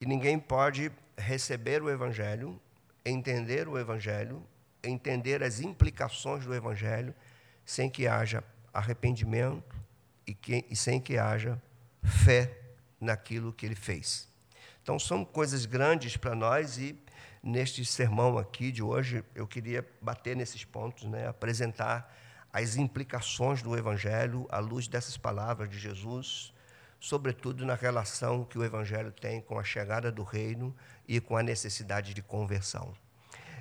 que ninguém pode receber o Evangelho, entender o Evangelho, entender as implicações do Evangelho, sem que haja arrependimento e, que, e sem que haja fé naquilo que ele fez. Então, são coisas grandes para nós e neste sermão aqui de hoje eu queria bater nesses pontos, né? apresentar as implicações do Evangelho à luz dessas palavras de Jesus sobretudo na relação que o Evangelho tem com a chegada do reino e com a necessidade de conversão.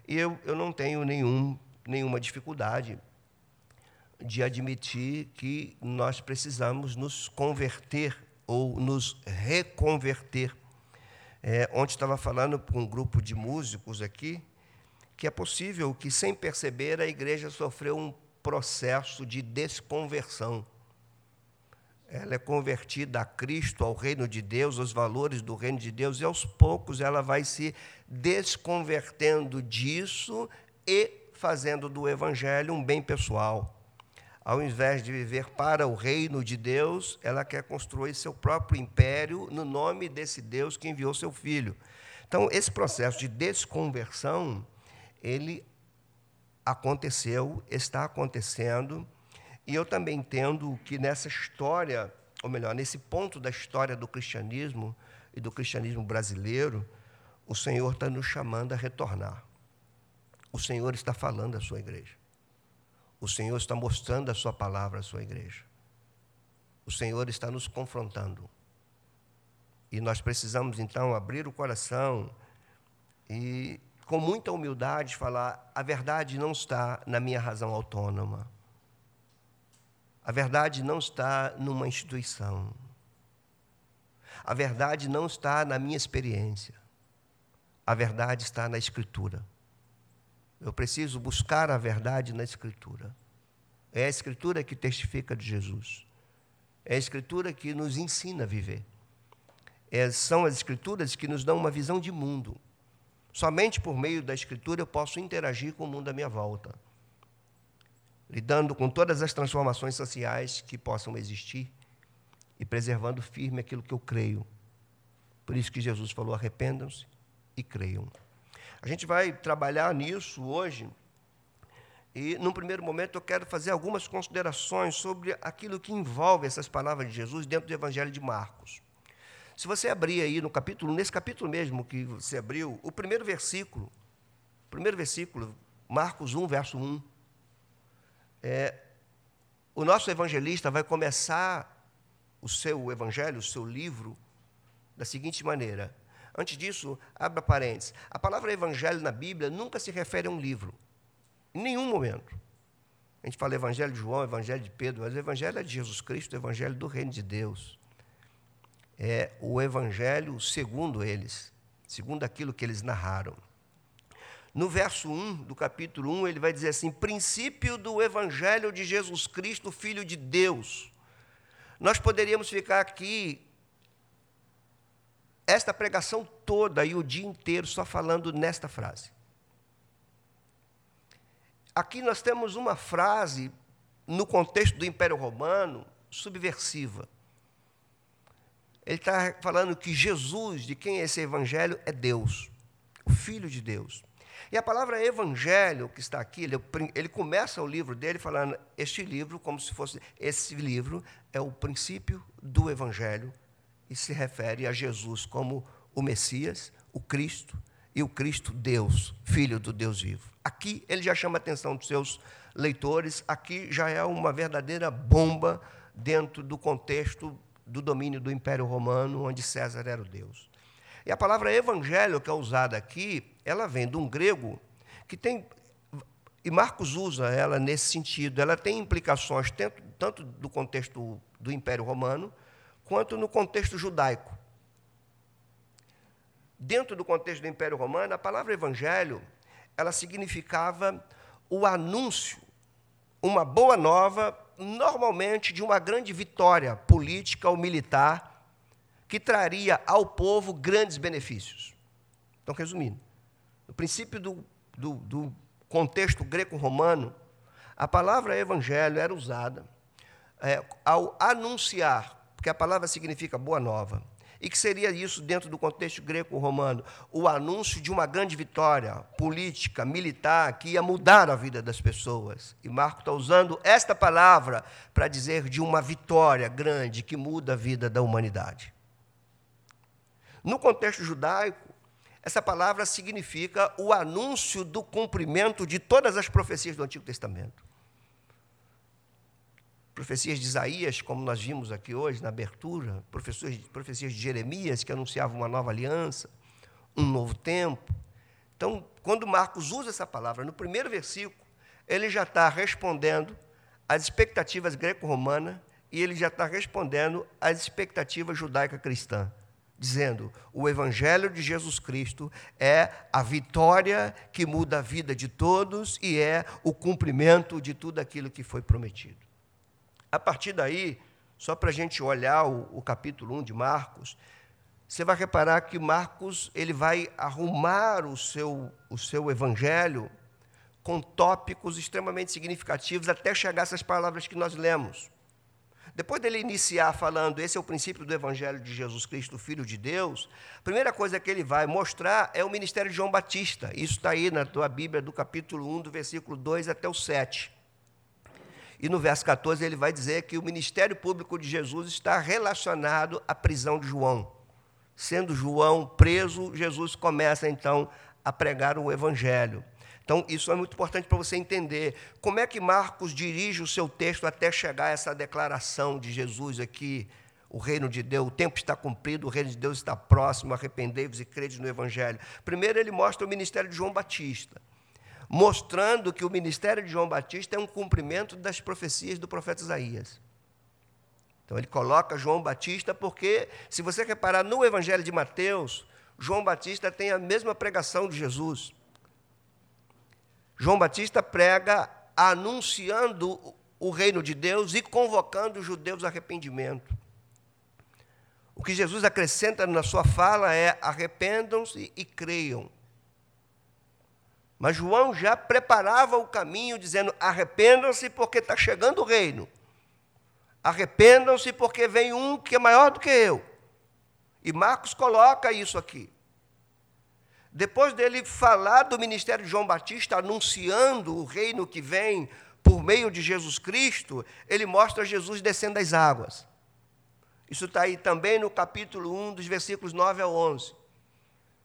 E eu, eu não tenho nenhum, nenhuma dificuldade de admitir que nós precisamos nos converter ou nos reconverter. É, ontem estava falando com um grupo de músicos aqui que é possível que, sem perceber, a igreja sofreu um processo de desconversão ela é convertida a Cristo, ao reino de Deus, aos valores do reino de Deus, e aos poucos ela vai se desconvertendo disso e fazendo do evangelho um bem pessoal. Ao invés de viver para o reino de Deus, ela quer construir seu próprio império no nome desse Deus que enviou seu filho. Então, esse processo de desconversão, ele aconteceu, está acontecendo, e eu também entendo que nessa história, ou melhor, nesse ponto da história do cristianismo e do cristianismo brasileiro, o Senhor está nos chamando a retornar. O Senhor está falando à sua igreja. O Senhor está mostrando a sua palavra à sua igreja. O Senhor está nos confrontando. E nós precisamos então abrir o coração e, com muita humildade, falar: a verdade não está na minha razão autônoma. A verdade não está numa instituição. A verdade não está na minha experiência. A verdade está na Escritura. Eu preciso buscar a verdade na Escritura. É a Escritura que testifica de Jesus. É a Escritura que nos ensina a viver. É, são as Escrituras que nos dão uma visão de mundo. Somente por meio da Escritura eu posso interagir com o mundo à minha volta lidando com todas as transformações sociais que possam existir e preservando firme aquilo que eu creio. Por isso que Jesus falou: arrependam-se e creiam. A gente vai trabalhar nisso hoje. E, num primeiro momento, eu quero fazer algumas considerações sobre aquilo que envolve essas palavras de Jesus dentro do Evangelho de Marcos. Se você abrir aí no capítulo, nesse capítulo mesmo que você abriu, o primeiro versículo, primeiro versículo, Marcos 1, verso 1, é, o nosso evangelista vai começar o seu evangelho, o seu livro, da seguinte maneira. Antes disso, abra parênteses. A palavra evangelho na Bíblia nunca se refere a um livro. Em nenhum momento. A gente fala evangelho de João, evangelho de Pedro, mas o evangelho é de Jesus Cristo, o evangelho do reino de Deus. É o evangelho segundo eles, segundo aquilo que eles narraram. No verso 1 do capítulo 1, ele vai dizer assim: princípio do Evangelho de Jesus Cristo, Filho de Deus. Nós poderíamos ficar aqui esta pregação toda e o dia inteiro só falando nesta frase. Aqui nós temos uma frase, no contexto do Império Romano, subversiva. Ele está falando que Jesus, de quem é esse evangelho, é Deus, o Filho de Deus. E a palavra evangelho que está aqui, ele, ele começa o livro dele falando: este livro, como se fosse esse livro, é o princípio do evangelho e se refere a Jesus como o Messias, o Cristo e o Cristo Deus, Filho do Deus vivo. Aqui ele já chama a atenção dos seus leitores, aqui já é uma verdadeira bomba dentro do contexto do domínio do Império Romano, onde César era o Deus. E a palavra evangelho que é usada aqui, ela vem de um grego que tem, e Marcos usa ela nesse sentido, ela tem implicações tanto, tanto do contexto do Império Romano, quanto no contexto judaico. Dentro do contexto do Império Romano, a palavra evangelho, ela significava o anúncio, uma boa nova, normalmente de uma grande vitória política ou militar que traria ao povo grandes benefícios. Então, resumindo, princípio do, do, do contexto greco-romano, a palavra evangelho era usada é, ao anunciar, porque a palavra significa boa nova, E que seria isso dentro do contexto greco-romano? O anúncio de uma grande vitória política, militar, que ia mudar a vida das pessoas. E Marco está usando esta palavra para dizer de uma vitória grande que muda a vida da humanidade. No contexto judaico, essa palavra significa o anúncio do cumprimento de todas as profecias do Antigo Testamento profecias de Isaías, como nós vimos aqui hoje na abertura, profecias, de Jeremias, que anunciavam uma nova aliança, um novo tempo. Então, quando Marcos usa essa palavra no primeiro versículo, ele já está respondendo às expectativas greco-romanas e ele já está respondendo às expectativas judaica-cristã, dizendo: o Evangelho de Jesus Cristo é a vitória que muda a vida de todos e é o cumprimento de tudo aquilo que foi prometido. A partir daí, só para a gente olhar o, o, capítulo 1 de Marcos, você vai reparar que Marcos ele vai arrumar o seu, o seu evangelho com tópicos extremamente significativos até chegar essas palavras que nós lemos. Depois dele iniciar falando, esse é o princípio do Evangelho de Jesus Cristo, Filho de Deus, a primeira coisa que ele vai mostrar é o ministério de João Batista. Isso está aí na tua Bíblia, do capítulo 1, do versículo 2 até o 7. E no verso 14 ele vai dizer que o ministério público de Jesus está relacionado à prisão de João. Sendo João preso, Jesus começa então a pregar o evangelho. Então, isso é muito importante para você entender como é que Marcos dirige o seu texto até chegar a essa declaração de Jesus aqui. O reino de Deus, o tempo está cumprido, o reino de Deus está próximo, arrependei-vos e crede no Evangelho. Primeiro, ele mostra o ministério de João Batista mostrando que o ministério de João Batista é um cumprimento das profecias do profeta Isaías. Então ele coloca João Batista porque, se você reparar no Evangelho de Mateus, João Batista tem a mesma pregação de Jesus. João Batista prega anunciando o reino de Deus e convocando os judeus ao arrependimento. O que Jesus acrescenta na sua fala é: arrependam-se e creiam. Mas João já preparava o caminho, dizendo: arrependam-se, porque está chegando o reino. Arrependam-se, porque vem um que é maior do que eu. E Marcos coloca isso aqui. Depois dele falar do ministério de João Batista, anunciando o reino que vem por meio de Jesus Cristo, ele mostra Jesus descendo das águas. Isso está aí também no capítulo 1, dos versículos 9 a 11.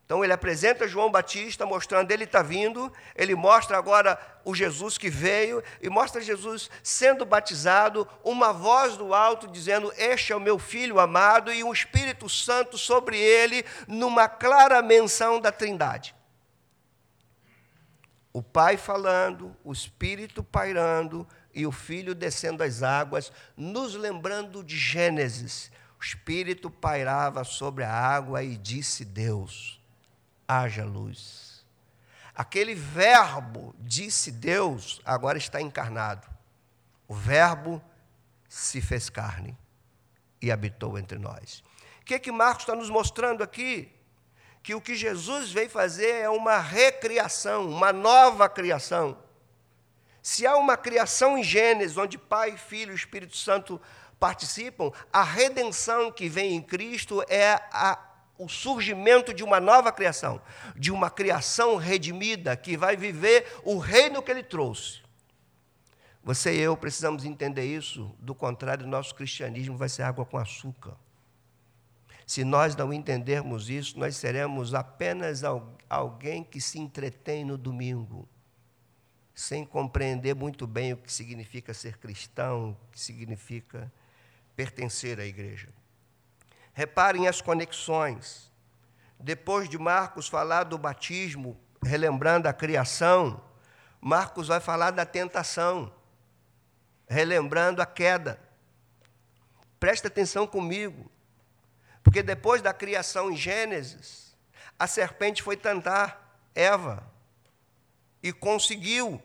Então ele apresenta João Batista, mostrando ele está vindo, ele mostra agora o Jesus que veio, e mostra Jesus sendo batizado, uma voz do alto dizendo: Este é o meu filho amado, e um Espírito Santo sobre ele, numa clara menção da Trindade. O Pai falando, o Espírito pairando, e o Filho descendo as águas, nos lembrando de Gênesis. O Espírito pairava sobre a água e disse Deus haja luz. Aquele verbo, disse Deus, agora está encarnado. O verbo se fez carne e habitou entre nós. O que, é que Marcos está nos mostrando aqui? Que o que Jesus veio fazer é uma recriação, uma nova criação. Se há uma criação em Gênesis, onde Pai, Filho e Espírito Santo participam, a redenção que vem em Cristo é a o surgimento de uma nova criação, de uma criação redimida que vai viver o reino que ele trouxe. Você e eu precisamos entender isso, do contrário, nosso cristianismo vai ser água com açúcar. Se nós não entendermos isso, nós seremos apenas alguém que se entretém no domingo, sem compreender muito bem o que significa ser cristão, o que significa pertencer à igreja. Reparem as conexões. Depois de Marcos falar do batismo, relembrando a criação, Marcos vai falar da tentação, relembrando a queda. Presta atenção comigo, porque depois da criação em Gênesis, a serpente foi tentar Eva e conseguiu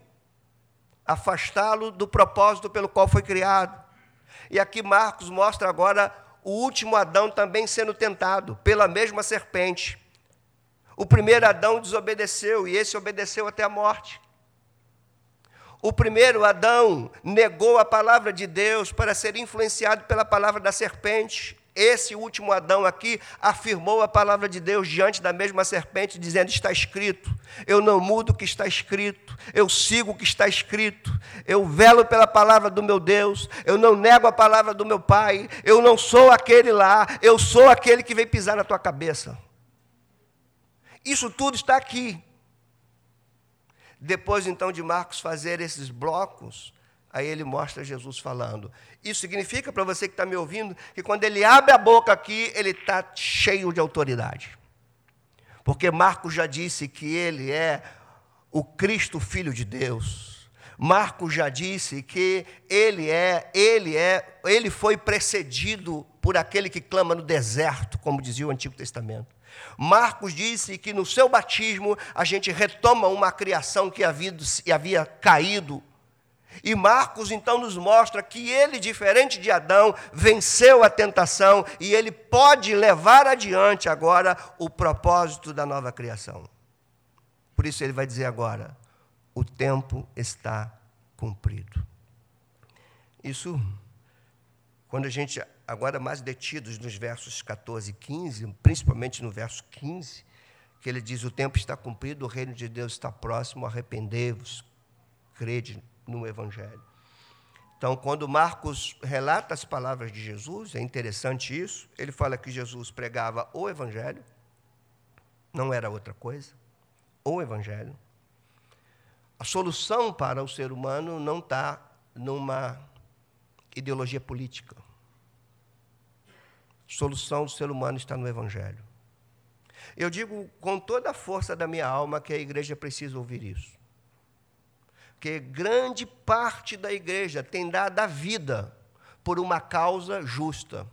afastá-lo do propósito pelo qual foi criado. E aqui Marcos mostra agora o último Adão também sendo tentado pela mesma serpente. O primeiro Adão desobedeceu e esse obedeceu até a morte. O primeiro Adão negou a palavra de Deus para ser influenciado pela palavra da serpente. Esse último Adão aqui afirmou a palavra de Deus diante da mesma serpente, dizendo: Está escrito, eu não mudo o que está escrito, eu sigo o que está escrito, eu velo pela palavra do meu Deus, eu não nego a palavra do meu Pai, eu não sou aquele lá, eu sou aquele que vem pisar na tua cabeça. Isso tudo está aqui. Depois então de Marcos fazer esses blocos, Aí ele mostra Jesus falando. Isso significa para você que está me ouvindo que quando ele abre a boca aqui, ele está cheio de autoridade. Porque Marcos já disse que ele é o Cristo, Filho de Deus. Marcos já disse que ele é, ele é, ele foi precedido por aquele que clama no deserto, como dizia o Antigo Testamento. Marcos disse que no seu batismo a gente retoma uma criação que havia, havia caído e Marcos então nos mostra que ele, diferente de Adão, venceu a tentação e ele pode levar adiante agora o propósito da nova criação. Por isso ele vai dizer agora: o tempo está cumprido. Isso, quando a gente, agora mais detidos nos versos 14 e 15, principalmente no verso 15, que ele diz: O tempo está cumprido, o reino de Deus está próximo, arrependei-vos, crede no Evangelho. Então, quando Marcos relata as palavras de Jesus, é interessante isso, ele fala que Jesus pregava o Evangelho, não era outra coisa, o Evangelho. A solução para o ser humano não está numa ideologia política. A solução do ser humano está no Evangelho. Eu digo com toda a força da minha alma que a igreja precisa ouvir isso que grande parte da igreja tem dado a vida por uma causa justa.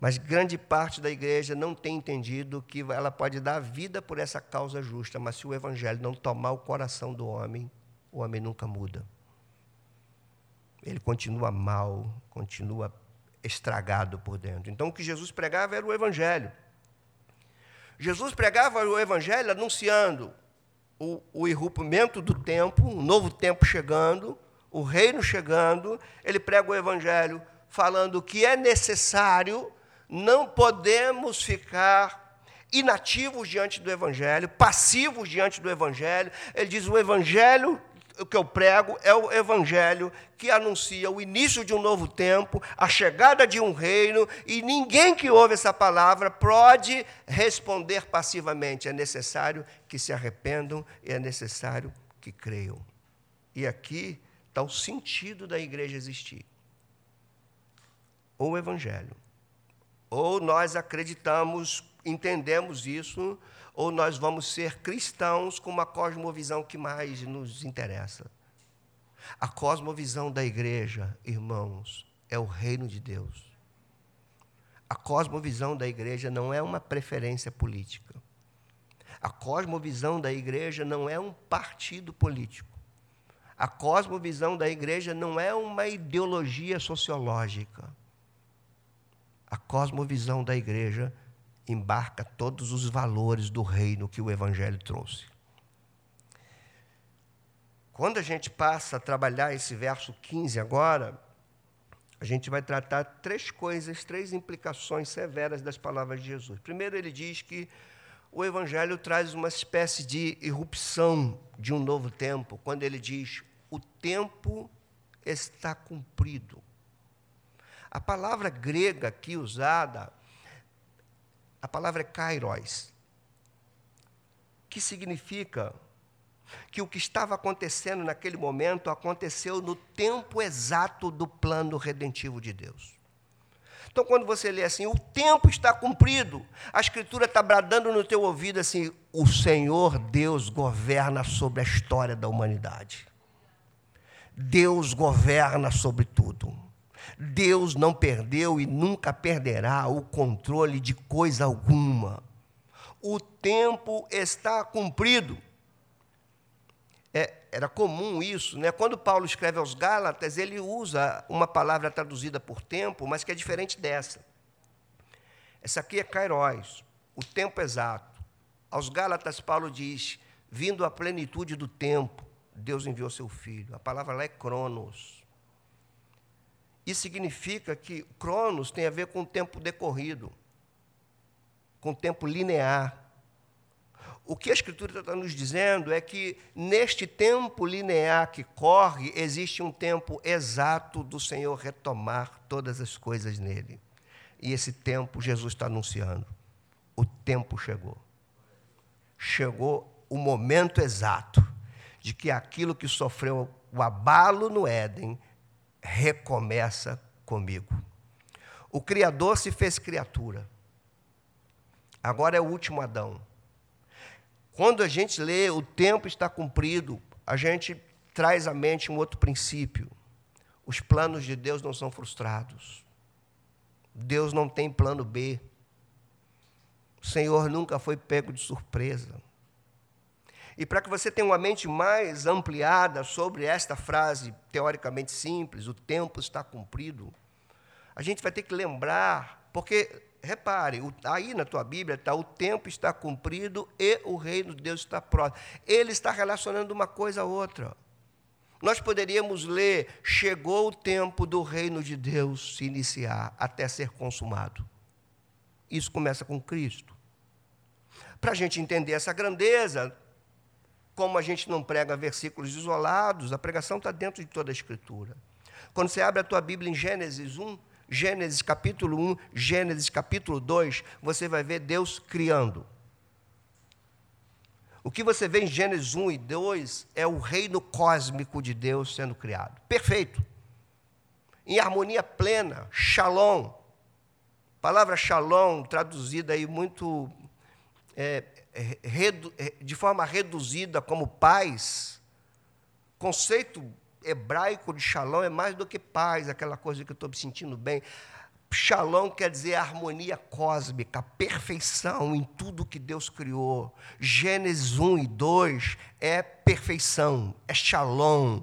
Mas grande parte da igreja não tem entendido que ela pode dar a vida por essa causa justa, mas se o evangelho não tomar o coração do homem, o homem nunca muda. Ele continua mal, continua estragado por dentro. Então o que Jesus pregava era o evangelho. Jesus pregava o evangelho anunciando o, o irrompimento do tempo, um novo tempo chegando, o reino chegando, ele prega o evangelho falando que é necessário, não podemos ficar inativos diante do evangelho, passivos diante do evangelho. Ele diz: o evangelho que eu prego é o evangelho que anuncia o início de um novo tempo, a chegada de um reino, e ninguém que ouve essa palavra pode responder passivamente. É necessário que se arrependam e é necessário que creiam. E aqui está o sentido da igreja existir. Ou o evangelho. Ou nós acreditamos, entendemos isso, ou nós vamos ser cristãos com uma cosmovisão que mais nos interessa. A cosmovisão da igreja, irmãos, é o reino de Deus. A cosmovisão da igreja não é uma preferência política. A cosmovisão da igreja não é um partido político. A cosmovisão da igreja não é uma ideologia sociológica. A cosmovisão da igreja é embarca todos os valores do reino que o Evangelho trouxe. Quando a gente passa a trabalhar esse verso 15 agora, a gente vai tratar três coisas, três implicações severas das palavras de Jesus. Primeiro, ele diz que o Evangelho traz uma espécie de irrupção de um novo tempo, quando ele diz: o tempo está cumprido. A palavra grega aqui usada a palavra é kairos, que significa que o que estava acontecendo naquele momento aconteceu no tempo exato do plano redentivo de Deus. Então, quando você lê assim, o tempo está cumprido, a Escritura está bradando no teu ouvido assim: o Senhor Deus governa sobre a história da humanidade. Deus governa sobre tudo. Deus não perdeu e nunca perderá o controle de coisa alguma. O tempo está cumprido. É, era comum isso, né? Quando Paulo escreve aos Gálatas, ele usa uma palavra traduzida por tempo, mas que é diferente dessa. Essa aqui é kairos, o tempo exato. Aos Gálatas, Paulo diz: vindo à plenitude do tempo, Deus enviou seu filho. A palavra lá é cronos. Isso significa que Cronos tem a ver com o tempo decorrido, com o tempo linear. O que a Escritura está nos dizendo é que neste tempo linear que corre, existe um tempo exato do Senhor retomar todas as coisas nele. E esse tempo Jesus está anunciando. O tempo chegou. Chegou o momento exato de que aquilo que sofreu o abalo no Éden recomeça comigo. O Criador se fez criatura. Agora é o último Adão. Quando a gente lê o tempo está cumprido, a gente traz à mente um outro princípio. Os planos de Deus não são frustrados. Deus não tem plano B. O Senhor nunca foi pego de surpresa. E para que você tenha uma mente mais ampliada sobre esta frase teoricamente simples, o tempo está cumprido, a gente vai ter que lembrar, porque repare, aí na tua Bíblia está o tempo está cumprido e o reino de Deus está próximo. Ele está relacionando uma coisa a outra. Nós poderíamos ler: chegou o tempo do reino de Deus se iniciar até ser consumado. Isso começa com Cristo. Para a gente entender essa grandeza, como a gente não prega versículos isolados, a pregação está dentro de toda a Escritura. Quando você abre a tua Bíblia em Gênesis 1, Gênesis capítulo 1, Gênesis capítulo 2, você vai ver Deus criando. O que você vê em Gênesis 1 e 2 é o reino cósmico de Deus sendo criado. Perfeito. Em harmonia plena, shalom. Palavra shalom, traduzida aí muito é, de forma reduzida como paz, conceito hebraico de shalom é mais do que paz, aquela coisa que eu estou me sentindo bem. Shalom quer dizer harmonia cósmica, perfeição em tudo que Deus criou. Gênesis 1 e 2 é perfeição, é shalom,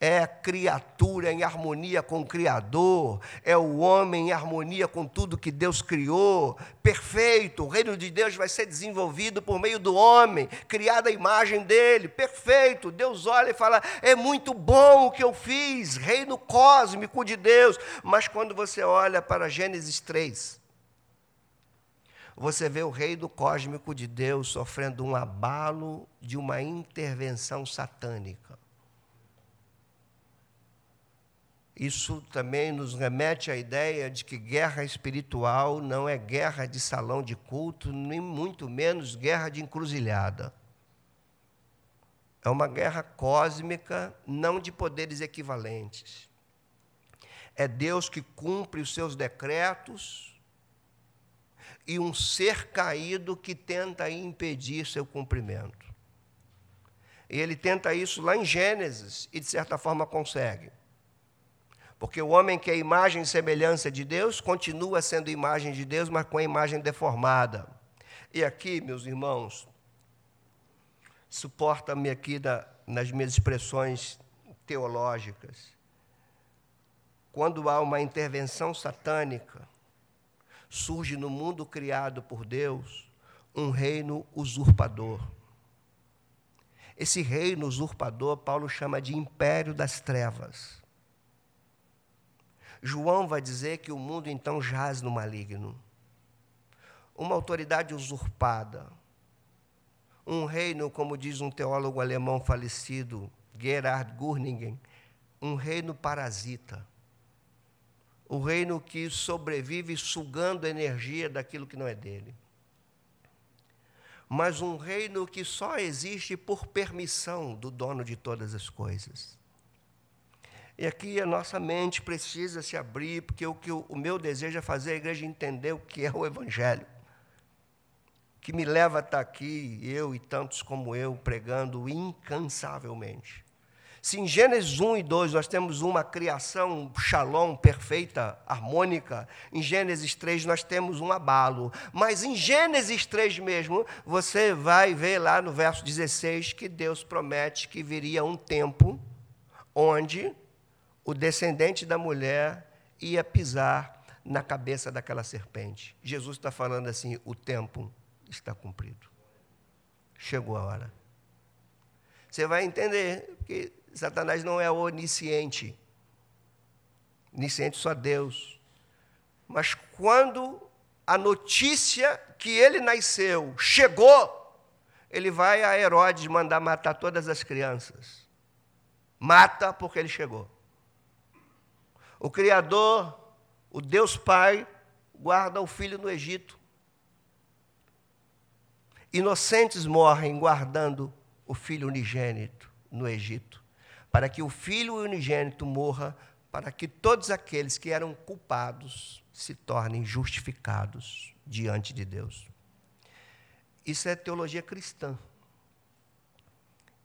é a criatura em harmonia com o Criador, é o homem em harmonia com tudo que Deus criou, perfeito. O reino de Deus vai ser desenvolvido por meio do homem, criado à imagem dele, perfeito. Deus olha e fala: é muito bom o que eu fiz, reino cósmico de Deus. Mas quando você olha para Gênesis 3, você vê o reino cósmico de Deus sofrendo um abalo de uma intervenção satânica. Isso também nos remete à ideia de que guerra espiritual não é guerra de salão de culto, nem muito menos guerra de encruzilhada. É uma guerra cósmica, não de poderes equivalentes. É Deus que cumpre os seus decretos e um ser caído que tenta impedir seu cumprimento. E ele tenta isso lá em Gênesis e, de certa forma, consegue. Porque o homem que é imagem e semelhança de Deus continua sendo imagem de Deus, mas com a imagem deformada. E aqui, meus irmãos, suporta-me aqui nas minhas expressões teológicas. Quando há uma intervenção satânica, surge no mundo criado por Deus um reino usurpador. Esse reino usurpador, Paulo chama de império das trevas. João vai dizer que o mundo então jaz no maligno. Uma autoridade usurpada. Um reino, como diz um teólogo alemão falecido, Gerhard Gurningen, um reino parasita. O reino que sobrevive sugando a energia daquilo que não é dele. Mas um reino que só existe por permissão do dono de todas as coisas. E aqui a nossa mente precisa se abrir, porque o que o meu desejo é fazer a igreja entender o que é o Evangelho. Que me leva a estar aqui, eu e tantos como eu, pregando incansavelmente. Se em Gênesis 1 e 2 nós temos uma criação shalom, perfeita, harmônica, em Gênesis 3 nós temos um abalo. Mas em Gênesis 3 mesmo, você vai ver lá no verso 16 que Deus promete que viria um tempo onde o descendente da mulher ia pisar na cabeça daquela serpente. Jesus está falando assim: o tempo está cumprido. Chegou a hora. Você vai entender que Satanás não é onisciente. onisciente só Deus. Mas quando a notícia que ele nasceu chegou, ele vai a Herodes mandar matar todas as crianças. Mata porque ele chegou. O Criador, o Deus Pai, guarda o filho no Egito. Inocentes morrem guardando o filho unigênito no Egito, para que o filho unigênito morra, para que todos aqueles que eram culpados se tornem justificados diante de Deus. Isso é teologia cristã.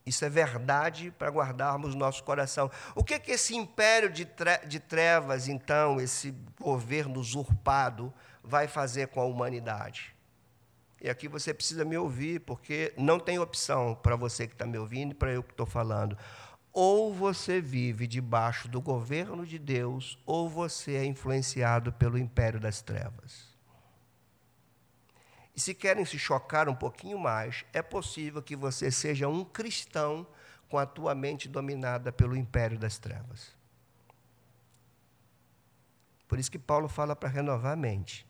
Isso é verdade para guardarmos nosso coração. O que, que esse império de, de trevas, então, esse governo usurpado, vai fazer com a humanidade? E aqui você precisa me ouvir, porque não tem opção para você que está me ouvindo e para eu que estou falando. Ou você vive debaixo do governo de Deus, ou você é influenciado pelo império das trevas. E se querem se chocar um pouquinho mais, é possível que você seja um cristão com a tua mente dominada pelo império das trevas. Por isso que Paulo fala para renovar a mente.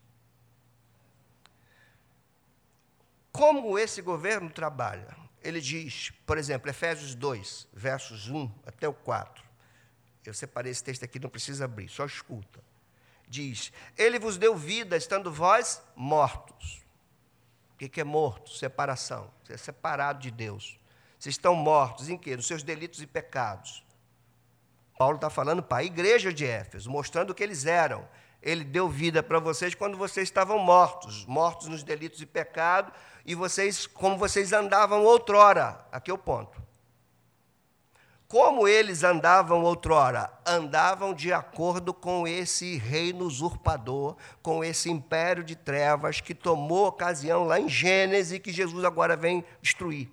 Como esse governo trabalha? Ele diz, por exemplo, Efésios 2, versos 1 até o 4. Eu separei esse texto aqui, não precisa abrir, só escuta. Diz: Ele vos deu vida, estando vós mortos o que é morto? Separação. Você é separado de Deus. Vocês estão mortos em quê? Nos seus delitos e pecados. Paulo está falando para a igreja de Éfeso, mostrando o que eles eram. Ele deu vida para vocês quando vocês estavam mortos, mortos nos delitos e pecados, e vocês, como vocês andavam outrora. Aqui é o ponto. Como eles andavam outrora? Andavam de acordo com esse reino usurpador, com esse império de trevas que tomou ocasião lá em Gênesis que Jesus agora vem destruir.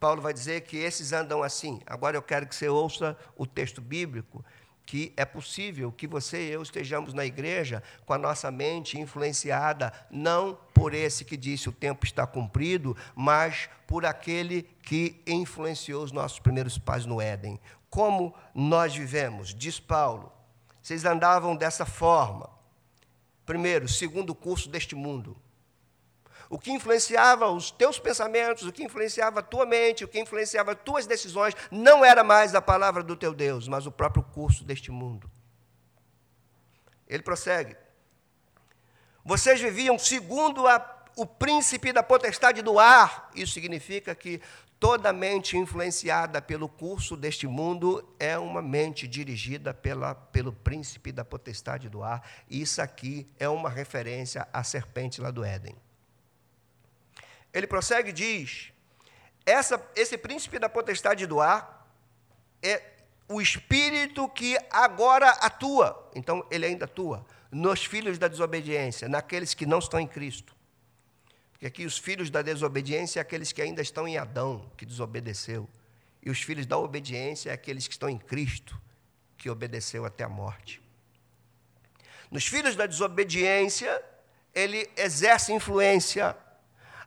Paulo vai dizer que esses andam assim. Agora eu quero que você ouça o texto bíblico que é possível que você e eu estejamos na igreja com a nossa mente influenciada não por esse que disse o tempo está cumprido, mas por aquele que influenciou os nossos primeiros pais no Éden. Como nós vivemos? Diz Paulo. Vocês andavam dessa forma. Primeiro, segundo o curso deste mundo o que influenciava os teus pensamentos, o que influenciava a tua mente, o que influenciava as tuas decisões, não era mais a palavra do teu Deus, mas o próprio curso deste mundo. Ele prossegue. Vocês viviam segundo a, o príncipe da potestade do ar. Isso significa que toda mente influenciada pelo curso deste mundo é uma mente dirigida pela, pelo príncipe da potestade do ar. Isso aqui é uma referência à serpente lá do Éden. Ele prossegue e diz: essa, esse príncipe da potestade do ar é o espírito que agora atua, então ele ainda atua, nos filhos da desobediência, naqueles que não estão em Cristo. Porque aqui os filhos da desobediência é aqueles que ainda estão em Adão, que desobedeceu. E os filhos da obediência é aqueles que estão em Cristo, que obedeceu até a morte. Nos filhos da desobediência, ele exerce influência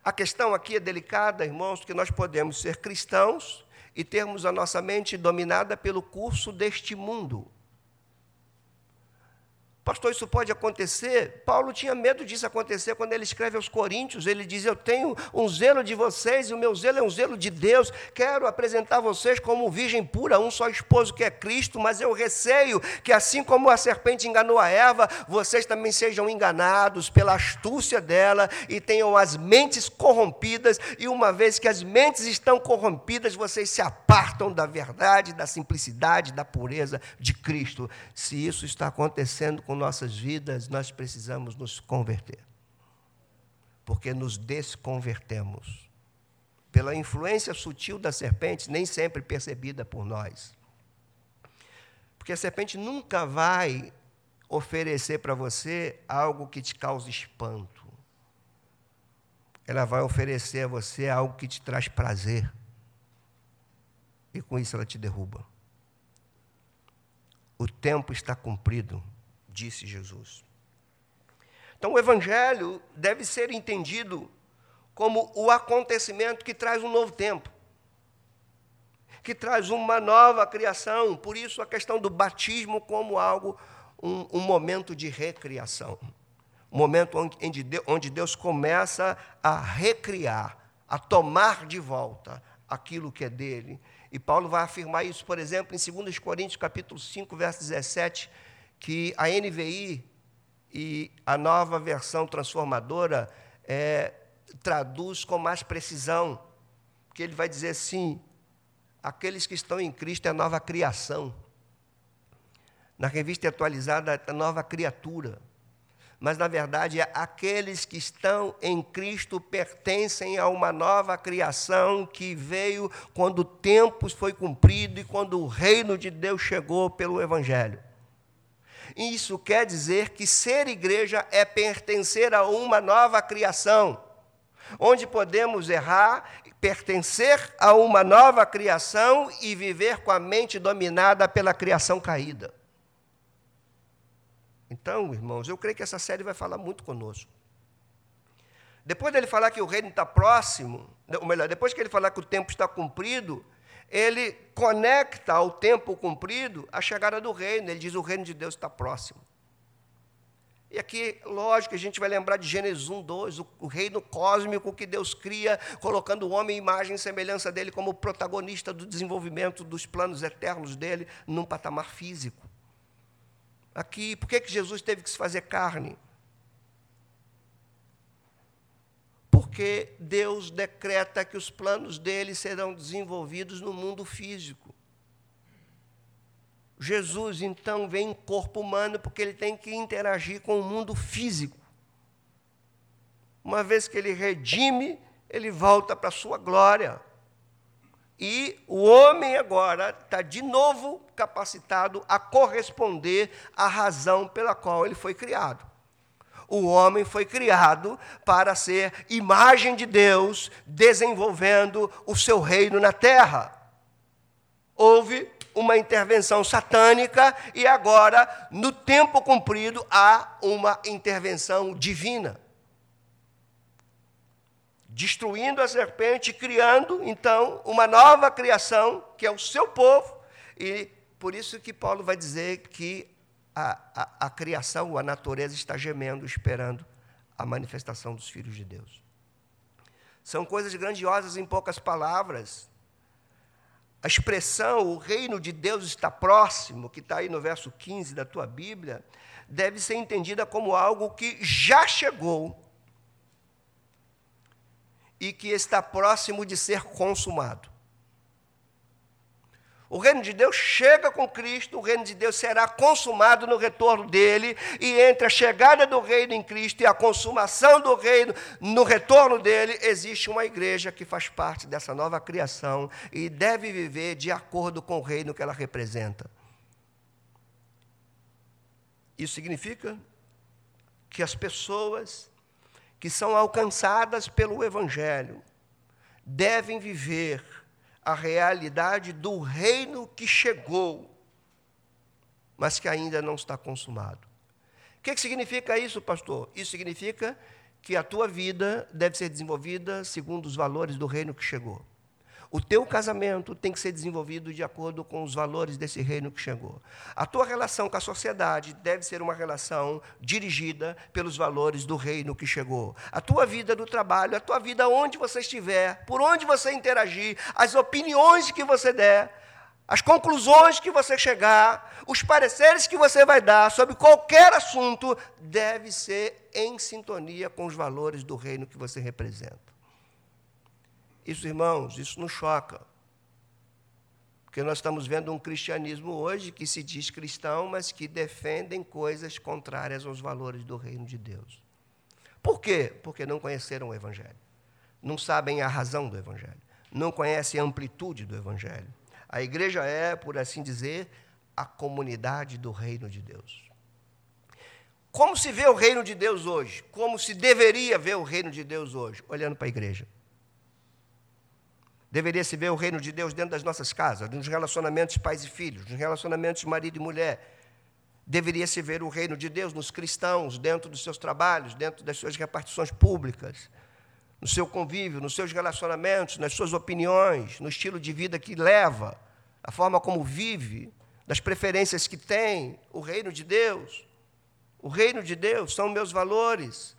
a questão aqui é delicada, irmãos, porque nós podemos ser cristãos e termos a nossa mente dominada pelo curso deste mundo. Pastor, isso pode acontecer? Paulo tinha medo disso acontecer quando ele escreve aos Coríntios. Ele diz: Eu tenho um zelo de vocês e o meu zelo é um zelo de Deus. Quero apresentar vocês como virgem pura, um só esposo que é Cristo, mas eu receio que, assim como a serpente enganou a Eva, vocês também sejam enganados pela astúcia dela e tenham as mentes corrompidas. E uma vez que as mentes estão corrompidas, vocês se apartam da verdade, da simplicidade, da pureza de Cristo. Se isso está acontecendo com com nossas vidas, nós precisamos nos converter. Porque nos desconvertemos. Pela influência sutil da serpente, nem sempre percebida por nós. Porque a serpente nunca vai oferecer para você algo que te cause espanto. Ela vai oferecer a você algo que te traz prazer. E com isso ela te derruba. O tempo está cumprido disse Jesus. Então, o Evangelho deve ser entendido como o acontecimento que traz um novo tempo. que traz uma nova criação. Por isso, a questão do batismo como algo, um, um momento de recriação. Um momento onde Deus começa a recriar, a tomar de volta aquilo que é dele. E Paulo vai afirmar isso, por exemplo, em 2 Coríntios capítulo 5, verso 17, que a NVI e a nova versão transformadora é, traduz com mais precisão, que ele vai dizer assim: aqueles que estão em Cristo é a nova criação. Na revista atualizada, é a nova criatura. Mas, na verdade, é aqueles que estão em Cristo pertencem a uma nova criação que veio quando o tempo foi cumprido e quando o reino de Deus chegou pelo Evangelho. Isso quer dizer que ser igreja é pertencer a uma nova criação onde podemos errar, pertencer a uma nova criação e viver com a mente dominada pela criação caída. Então, irmãos, eu creio que essa série vai falar muito conosco. Depois dele falar que o reino está próximo, ou melhor, depois que ele falar que o tempo está cumprido, ele conecta ao tempo cumprido a chegada do reino. Ele diz: o reino de Deus está próximo. E aqui, lógico, a gente vai lembrar de Gênesis 1, 2, o, o reino cósmico que Deus cria, colocando o homem em imagem e semelhança dele como protagonista do desenvolvimento dos planos eternos dele num patamar físico. Aqui, por que, que Jesus teve que se fazer carne? Porque Deus decreta que os planos dele serão desenvolvidos no mundo físico. Jesus então vem em corpo humano porque ele tem que interagir com o mundo físico. Uma vez que ele redime, ele volta para a sua glória. E o homem agora está de novo capacitado a corresponder à razão pela qual ele foi criado. O homem foi criado para ser imagem de Deus, desenvolvendo o seu reino na terra. Houve uma intervenção satânica e agora, no tempo cumprido, há uma intervenção divina. Destruindo a serpente, criando então uma nova criação, que é o seu povo, e por isso que Paulo vai dizer que a, a, a criação, a natureza está gemendo, esperando a manifestação dos filhos de Deus. São coisas grandiosas em poucas palavras, a expressão o reino de Deus está próximo, que está aí no verso 15 da tua Bíblia, deve ser entendida como algo que já chegou e que está próximo de ser consumado. O reino de Deus chega com Cristo, o reino de Deus será consumado no retorno dele, e entre a chegada do reino em Cristo e a consumação do reino no retorno dele, existe uma igreja que faz parte dessa nova criação e deve viver de acordo com o reino que ela representa. Isso significa que as pessoas que são alcançadas pelo Evangelho devem viver a realidade do reino que chegou, mas que ainda não está consumado. O que, que significa isso, pastor? Isso significa que a tua vida deve ser desenvolvida segundo os valores do reino que chegou. O teu casamento tem que ser desenvolvido de acordo com os valores desse reino que chegou. A tua relação com a sociedade deve ser uma relação dirigida pelos valores do reino que chegou. A tua vida do trabalho, a tua vida onde você estiver, por onde você interagir, as opiniões que você der, as conclusões que você chegar, os pareceres que você vai dar sobre qualquer assunto, deve ser em sintonia com os valores do reino que você representa. Isso, irmãos, isso nos choca. Porque nós estamos vendo um cristianismo hoje que se diz cristão, mas que defendem coisas contrárias aos valores do reino de Deus. Por quê? Porque não conheceram o Evangelho. Não sabem a razão do Evangelho. Não conhecem a amplitude do Evangelho. A igreja é, por assim dizer, a comunidade do reino de Deus. Como se vê o reino de Deus hoje? Como se deveria ver o reino de Deus hoje? Olhando para a igreja. Deveria se ver o reino de Deus dentro das nossas casas, nos relacionamentos pais e filhos, nos relacionamentos marido e mulher. Deveria se ver o reino de Deus nos cristãos, dentro dos seus trabalhos, dentro das suas repartições públicas, no seu convívio, nos seus relacionamentos, nas suas opiniões, no estilo de vida que leva, a forma como vive, das preferências que tem, o reino de Deus. O reino de Deus são meus valores.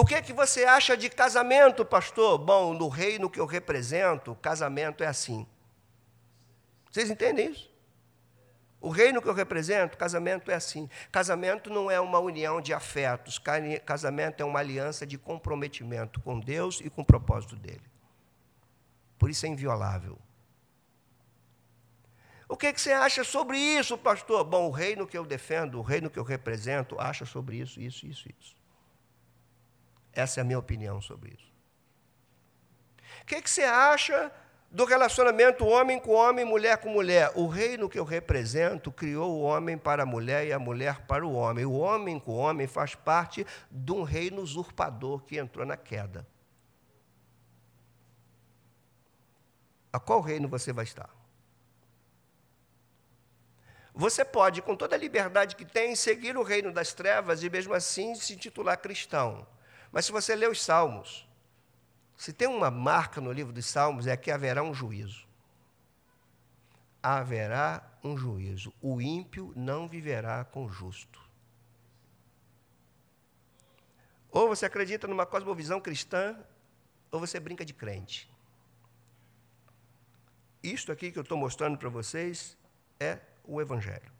O que é que você acha de casamento, pastor? Bom, no reino que eu represento, casamento é assim. Vocês entendem isso? O reino que eu represento, casamento é assim. Casamento não é uma união de afetos, casamento é uma aliança de comprometimento com Deus e com o propósito dele. Por isso é inviolável. O que, que você acha sobre isso, pastor? Bom, o reino que eu defendo, o reino que eu represento, acha sobre isso, isso, isso, isso. Essa é a minha opinião sobre isso. O que, que você acha do relacionamento homem com homem, mulher com mulher. O reino que eu represento criou o homem para a mulher e a mulher para o homem. O homem com o homem faz parte de um reino usurpador que entrou na queda. A qual reino você vai estar? Você pode, com toda a liberdade que tem, seguir o reino das trevas e mesmo assim se titular cristão. Mas se você ler os Salmos, se tem uma marca no livro dos Salmos, é que haverá um juízo. Haverá um juízo. O ímpio não viverá com o justo. Ou você acredita numa cosmovisão cristã, ou você brinca de crente. Isto aqui que eu estou mostrando para vocês é o Evangelho.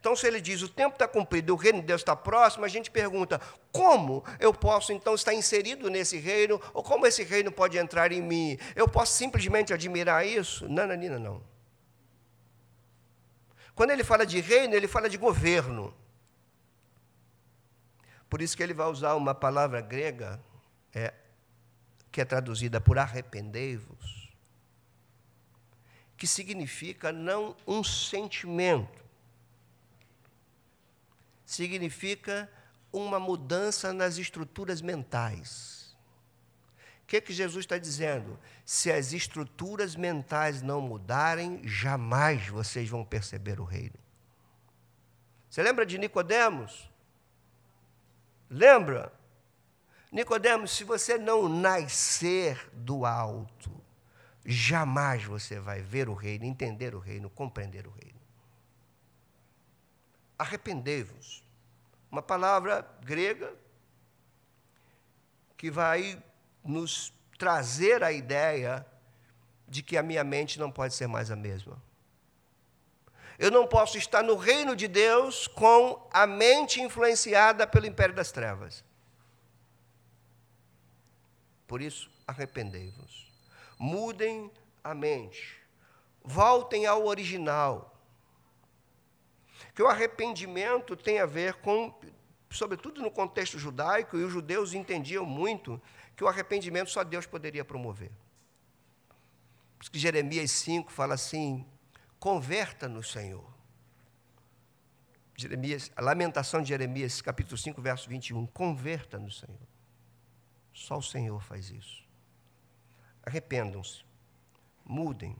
Então, se ele diz o tempo está cumprido, o reino de Deus está próximo, a gente pergunta: como eu posso então estar inserido nesse reino? Ou como esse reino pode entrar em mim? Eu posso simplesmente admirar isso? Não, Nanina, não. Quando ele fala de reino, ele fala de governo. Por isso que ele vai usar uma palavra grega é, que é traduzida por arrependei-vos, que significa não um sentimento, significa uma mudança nas estruturas mentais. O que, que Jesus está dizendo? Se as estruturas mentais não mudarem, jamais vocês vão perceber o reino. Você lembra de Nicodemos? Lembra? Nicodemos, se você não nascer do alto, jamais você vai ver o reino, entender o reino, compreender o reino arrependei-vos. Uma palavra grega que vai nos trazer a ideia de que a minha mente não pode ser mais a mesma. Eu não posso estar no reino de Deus com a mente influenciada pelo império das trevas. Por isso, arrependei-vos. Mudem a mente. Voltem ao original que o arrependimento tem a ver com, sobretudo no contexto judaico, e os judeus entendiam muito que o arrependimento só Deus poderia promover. Por isso que Jeremias 5 fala assim: converta-nos, Senhor. Jeremias, a lamentação de Jeremias, capítulo 5, verso 21. Converta-nos, Senhor. Só o Senhor faz isso. Arrependam-se, mudem,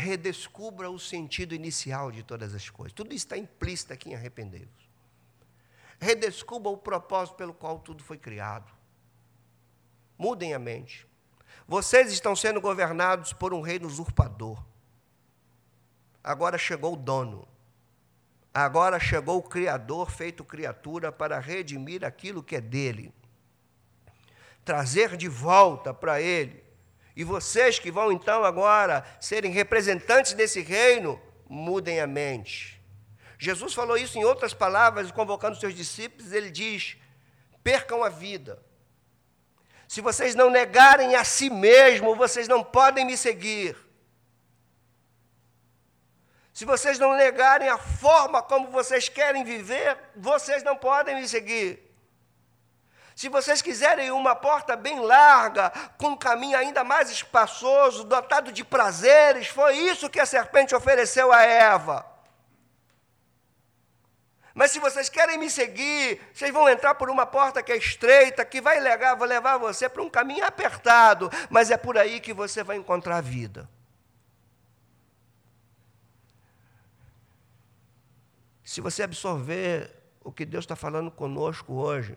redescubra o sentido inicial de todas as coisas. Tudo está implícito aqui em arrepender-vos. Redescubra o propósito pelo qual tudo foi criado. Mudem a mente. Vocês estão sendo governados por um reino usurpador. Agora chegou o dono. Agora chegou o Criador feito criatura para redimir aquilo que é dele. Trazer de volta para ele e vocês que vão então agora serem representantes desse reino, mudem a mente. Jesus falou isso em outras palavras, convocando seus discípulos, ele diz: percam a vida. Se vocês não negarem a si mesmo, vocês não podem me seguir. Se vocês não negarem a forma como vocês querem viver, vocês não podem me seguir. Se vocês quiserem uma porta bem larga, com um caminho ainda mais espaçoso, dotado de prazeres, foi isso que a serpente ofereceu a Eva. Mas se vocês querem me seguir, vocês vão entrar por uma porta que é estreita, que vai levar, levar você para um caminho apertado, mas é por aí que você vai encontrar a vida. Se você absorver o que Deus está falando conosco hoje.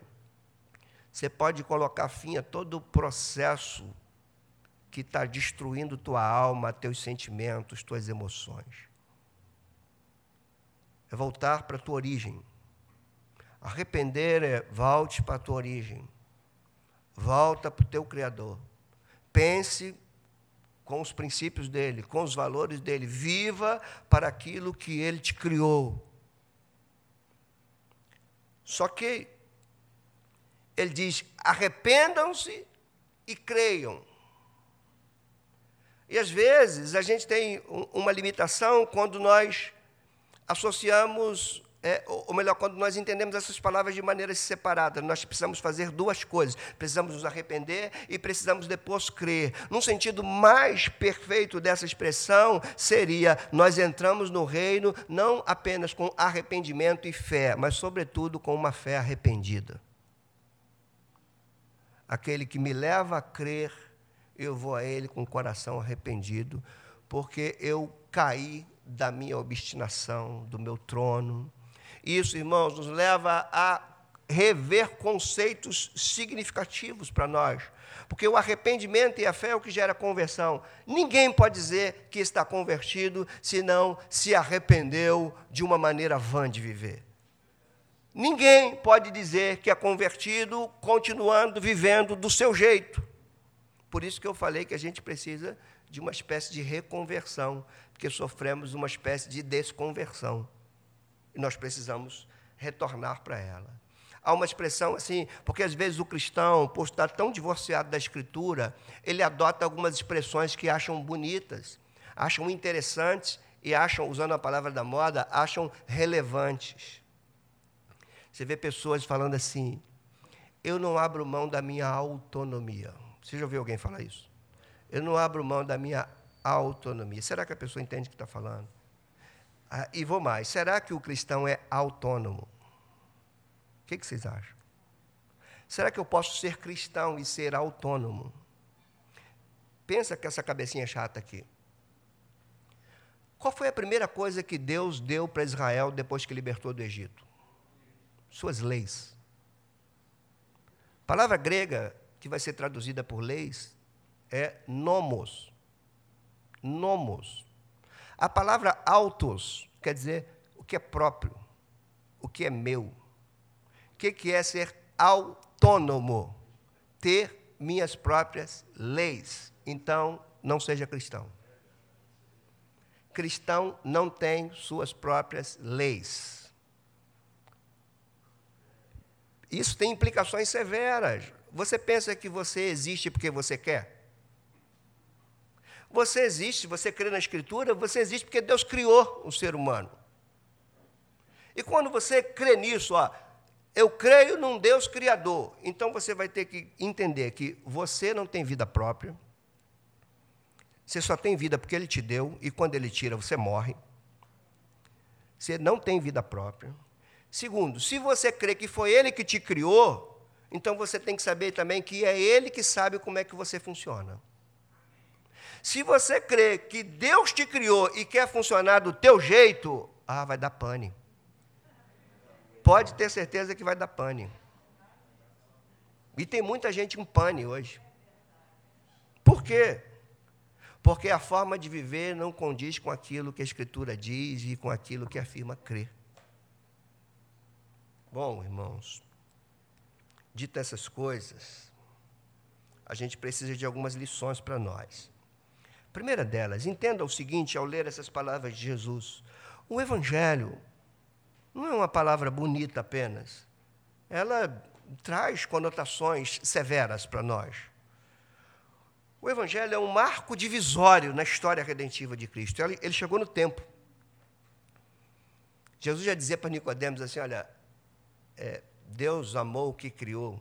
Você pode colocar fim a todo o processo que está destruindo tua alma, teus sentimentos, tuas emoções. É voltar para a tua origem. Arrepender é volte para a tua origem. Volta para o teu Criador. Pense com os princípios dele, com os valores dele. Viva para aquilo que ele te criou. Só que ele diz: arrependam-se e creiam. E às vezes a gente tem uma limitação quando nós associamos é, ou melhor, quando nós entendemos essas palavras de maneiras separadas, nós precisamos fazer duas coisas: precisamos nos arrepender e precisamos depois crer. Num sentido mais perfeito dessa expressão, seria: nós entramos no reino não apenas com arrependimento e fé, mas, sobretudo, com uma fé arrependida. Aquele que me leva a crer, eu vou a Ele com o coração arrependido, porque eu caí da minha obstinação, do meu trono isso, irmãos, nos leva a rever conceitos significativos para nós. Porque o arrependimento e a fé é o que gera conversão. Ninguém pode dizer que está convertido se não se arrependeu de uma maneira vã de viver. Ninguém pode dizer que é convertido continuando vivendo do seu jeito. Por isso que eu falei que a gente precisa de uma espécie de reconversão, porque sofremos uma espécie de desconversão. E nós precisamos retornar para ela. Há uma expressão assim, porque às vezes o cristão, por estar tão divorciado da Escritura, ele adota algumas expressões que acham bonitas, acham interessantes e acham, usando a palavra da moda, acham relevantes. Você vê pessoas falando assim: eu não abro mão da minha autonomia. Você já ouviu alguém falar isso? Eu não abro mão da minha autonomia. Será que a pessoa entende o que está falando? Ah, e vou mais: será que o cristão é autônomo? O que, que vocês acham? Será que eu posso ser cristão e ser autônomo? Pensa que essa cabecinha chata aqui. Qual foi a primeira coisa que Deus deu para Israel depois que libertou do Egito? Suas leis. A palavra grega que vai ser traduzida por leis é nomos. Nomos. A palavra autos quer dizer o que é próprio, o que é meu. O que é ser autônomo? Ter minhas próprias leis. Então, não seja cristão. Cristão não tem suas próprias leis. Isso tem implicações severas. Você pensa que você existe porque você quer? Você existe, você crê na Escritura, você existe porque Deus criou o ser humano. E quando você crê nisso, ó, eu creio num Deus criador, então você vai ter que entender que você não tem vida própria, você só tem vida porque Ele te deu, e quando Ele tira, você morre. Você não tem vida própria. Segundo, se você crê que foi Ele que te criou, então você tem que saber também que é Ele que sabe como é que você funciona. Se você crê que Deus te criou e quer funcionar do teu jeito, ah, vai dar pane. Pode ter certeza que vai dar pane. E tem muita gente em pane hoje. Por quê? Porque a forma de viver não condiz com aquilo que a Escritura diz e com aquilo que afirma crer. Bom, irmãos, dito essas coisas, a gente precisa de algumas lições para nós. Primeira delas, entenda o seguinte ao ler essas palavras de Jesus: o Evangelho não é uma palavra bonita apenas, ela traz conotações severas para nós. O Evangelho é um marco divisório na história redentiva de Cristo. Ele, chegou no tempo. Jesus já dizia para Nicodemos assim: olha, é, Deus amou o que criou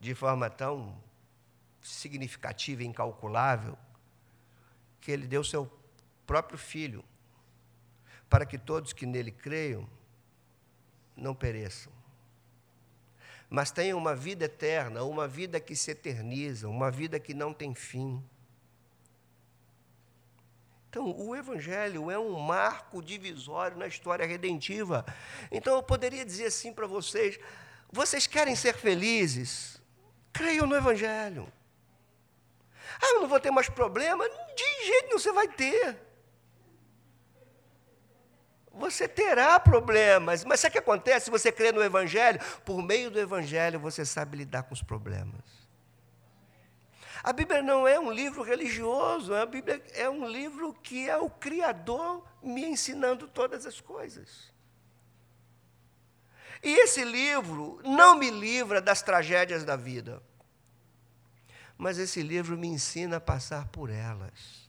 de forma tão significativa e incalculável que ele deu seu próprio filho para que todos que nele creiam não pereçam, mas tenham uma vida eterna, uma vida que se eterniza, uma vida que não tem fim. Então, o Evangelho é um marco divisório na história redentiva. Então, eu poderia dizer assim para vocês: vocês querem ser felizes? Creiam no Evangelho. Ah, eu não vou ter mais problema? De jeito nenhum você vai ter. Você terá problemas, mas sabe o que acontece se você crê no Evangelho? Por meio do Evangelho você sabe lidar com os problemas. A Bíblia não é um livro religioso, a Bíblia é um livro que é o Criador me ensinando todas as coisas. E esse livro não me livra das tragédias da vida, mas esse livro me ensina a passar por elas.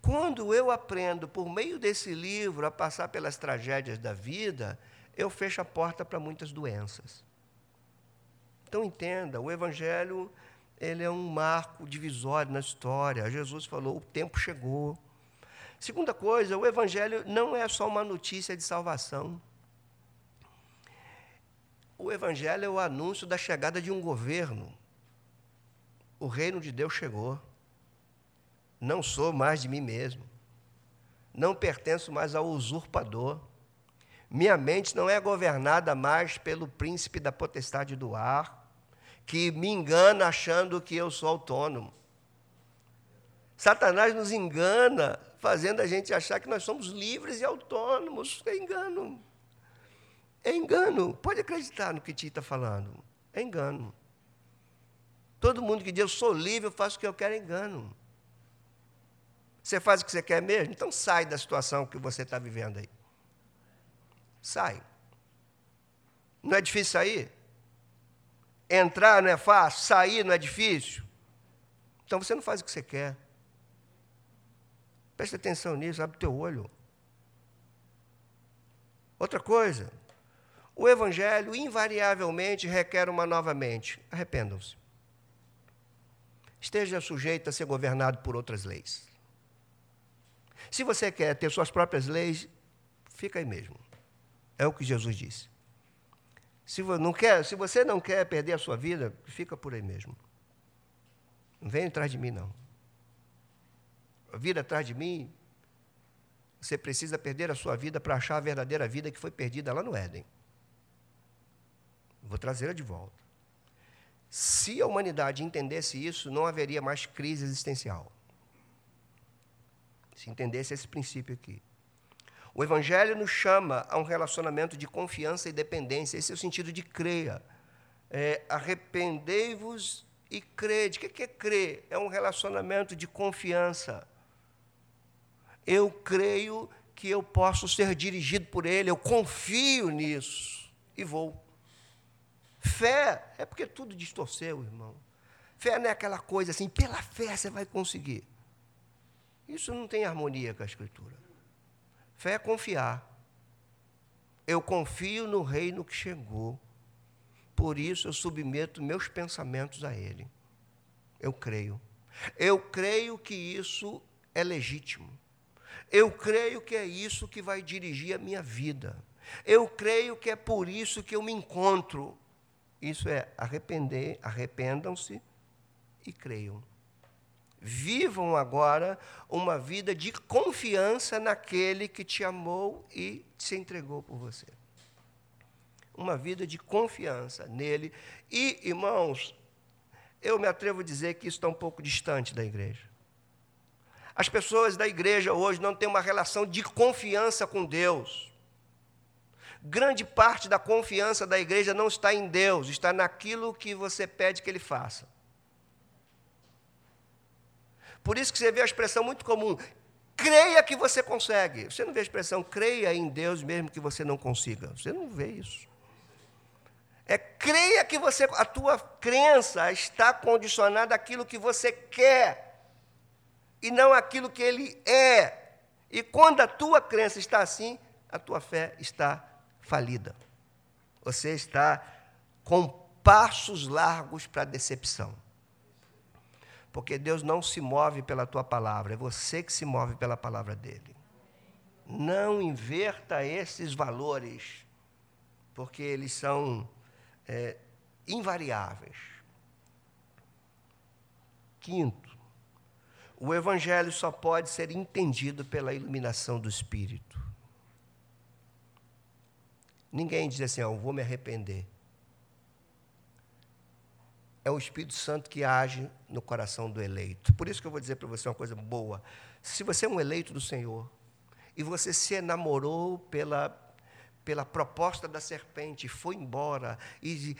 Quando eu aprendo, por meio desse livro, a passar pelas tragédias da vida, eu fecho a porta para muitas doenças. Então entenda, o Evangelho ele é um marco divisório na história. Jesus falou: o tempo chegou. Segunda coisa, o Evangelho não é só uma notícia de salvação. O Evangelho é o anúncio da chegada de um governo. O reino de Deus chegou. Não sou mais de mim mesmo. Não pertenço mais ao usurpador. Minha mente não é governada mais pelo príncipe da potestade do ar, que me engana achando que eu sou autônomo. Satanás nos engana, fazendo a gente achar que nós somos livres e autônomos. É engano. É engano. Pode acreditar no que Ti está falando. É engano. Todo mundo que diz eu sou livre, eu faço o que eu quero, é engano. Você faz o que você quer mesmo? Então sai da situação que você está vivendo aí. Sai. Não é difícil sair? Entrar não é fácil, sair não é difícil. Então você não faz o que você quer. Preste atenção nisso, abre o teu olho. Outra coisa, o Evangelho invariavelmente requer uma nova mente. Arrependam-se. Esteja sujeito a ser governado por outras leis. Se você quer ter suas próprias leis, fica aí mesmo. É o que Jesus disse. Se, não quer, se você não quer perder a sua vida, fica por aí mesmo. Não vem atrás de mim, não. Vida atrás de mim, você precisa perder a sua vida para achar a verdadeira vida que foi perdida lá no Éden. Vou trazê-la de volta. Se a humanidade entendesse isso, não haveria mais crise existencial se entendesse esse princípio aqui. O Evangelho nos chama a um relacionamento de confiança e dependência. Esse é o sentido de creia. É, Arrependei-vos e crede. O que é crer? É um relacionamento de confiança. Eu creio que eu posso ser dirigido por Ele, eu confio nisso e vou. Fé é porque tudo distorceu, irmão. Fé não é aquela coisa assim, pela fé você vai conseguir. Isso não tem harmonia com a Escritura. Fé é confiar. Eu confio no reino que chegou. Por isso eu submeto meus pensamentos a Ele. Eu creio. Eu creio que isso é legítimo. Eu creio que é isso que vai dirigir a minha vida. Eu creio que é por isso que eu me encontro. Isso é arrepender, arrependam-se e creiam. Vivam agora uma vida de confiança naquele que te amou e se entregou por você. Uma vida de confiança nele. E, irmãos, eu me atrevo a dizer que isso está um pouco distante da igreja. As pessoas da igreja hoje não têm uma relação de confiança com Deus. Grande parte da confiança da igreja não está em Deus, está naquilo que você pede que Ele faça. Por isso que você vê a expressão muito comum, creia que você consegue. Você não vê a expressão creia em Deus mesmo que você não consiga. Você não vê isso. É creia que você, a tua crença está condicionada àquilo que você quer e não àquilo que ele é. E quando a tua crença está assim, a tua fé está falida. Você está com passos largos para a decepção. Porque Deus não se move pela tua palavra, é você que se move pela palavra dele. Não inverta esses valores, porque eles são é, invariáveis. Quinto, O Evangelho só pode ser entendido pela iluminação do Espírito. Ninguém diz assim, ó, eu vou me arrepender. É o Espírito Santo que age no coração do eleito. Por isso que eu vou dizer para você uma coisa boa. Se você é um eleito do Senhor e você se enamorou pela, pela proposta da serpente, foi embora e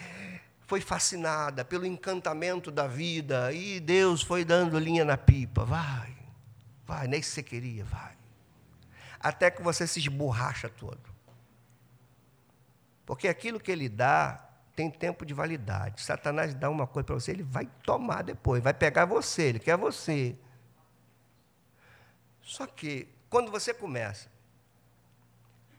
foi fascinada pelo encantamento da vida e Deus foi dando linha na pipa. Vai, vai, nem se você queria, vai. Até que você se esborracha todo. Porque aquilo que ele dá tem tempo de validade. Satanás dá uma coisa para você, ele vai tomar depois, vai pegar você, ele quer você. Só que, quando você começa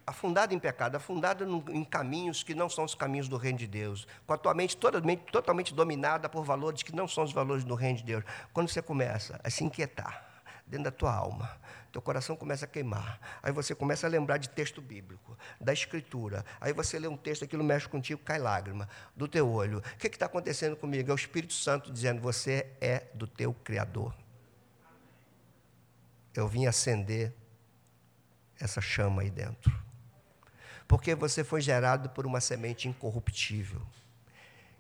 afundado em pecado, afundado em caminhos que não são os caminhos do reino de Deus, com a tua mente totalmente, totalmente dominada por valores que não são os valores do reino de Deus, quando você começa a se inquietar dentro da tua alma, teu coração começa a queimar, aí você começa a lembrar de texto bíblico, da escritura, aí você lê um texto, aquilo mexe contigo, cai lágrima do teu olho. O que está acontecendo comigo? É o Espírito Santo dizendo: você é do teu Criador. Eu vim acender essa chama aí dentro porque você foi gerado por uma semente incorruptível.